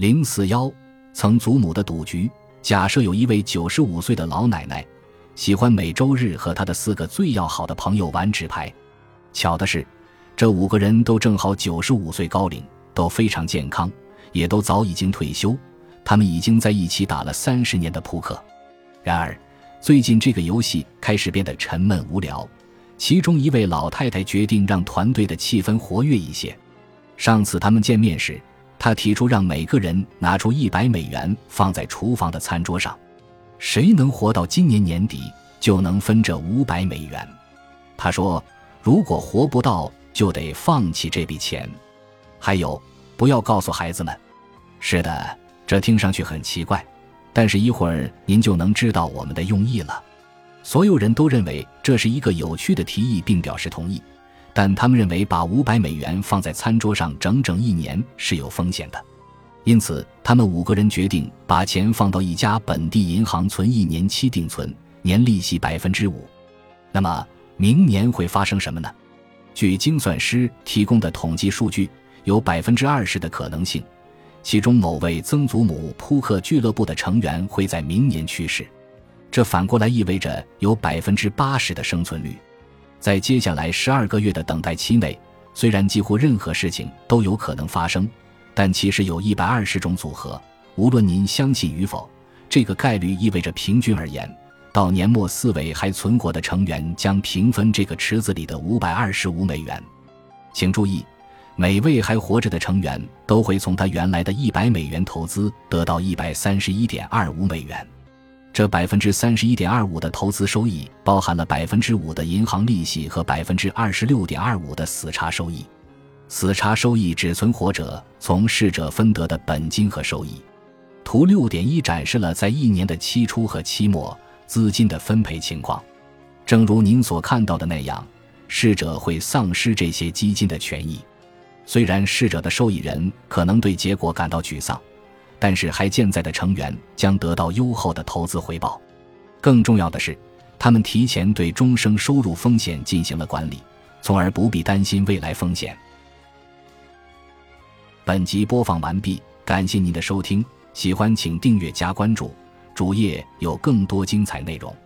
零四幺，曾祖母的赌局。假设有一位九十五岁的老奶奶，喜欢每周日和她的四个最要好的朋友玩纸牌。巧的是，这五个人都正好九十五岁高龄，都非常健康，也都早已经退休。他们已经在一起打了三十年的扑克。然而，最近这个游戏开始变得沉闷无聊。其中一位老太太决定让团队的气氛活跃一些。上次他们见面时，他提出让每个人拿出一百美元放在厨房的餐桌上，谁能活到今年年底就能分这五百美元。他说，如果活不到，就得放弃这笔钱。还有，不要告诉孩子们。是的，这听上去很奇怪，但是一会儿您就能知道我们的用意了。所有人都认为这是一个有趣的提议，并表示同意。但他们认为把五百美元放在餐桌上整整一年是有风险的，因此他们五个人决定把钱放到一家本地银行存一年期定存，年利息百分之五。那么明年会发生什么呢？据精算师提供的统计数据，有百分之二十的可能性，其中某位曾祖母扑克俱乐部的成员会在明年去世，这反过来意味着有百分之八十的生存率。在接下来十二个月的等待期内，虽然几乎任何事情都有可能发生，但其实有一百二十种组合。无论您相信与否，这个概率意味着平均而言，到年末四位还存活的成员将平分这个池子里的五百二十五美元。请注意，每位还活着的成员都会从他原来的一百美元投资得到一百三十一点二五美元。这百分之三十一点二五的投资收益包含了百分之五的银行利息和百分之二十六点二五的死差收益。死差收益只存活者从逝者分得的本金和收益。图六点一展示了在一年的期初和期末资金的分配情况。正如您所看到的那样，逝者会丧失这些基金的权益。虽然逝者的受益人可能对结果感到沮丧。但是还健在的成员将得到优厚的投资回报，更重要的是，他们提前对终生收入风险进行了管理，从而不必担心未来风险。本集播放完毕，感谢您的收听，喜欢请订阅加关注，主页有更多精彩内容。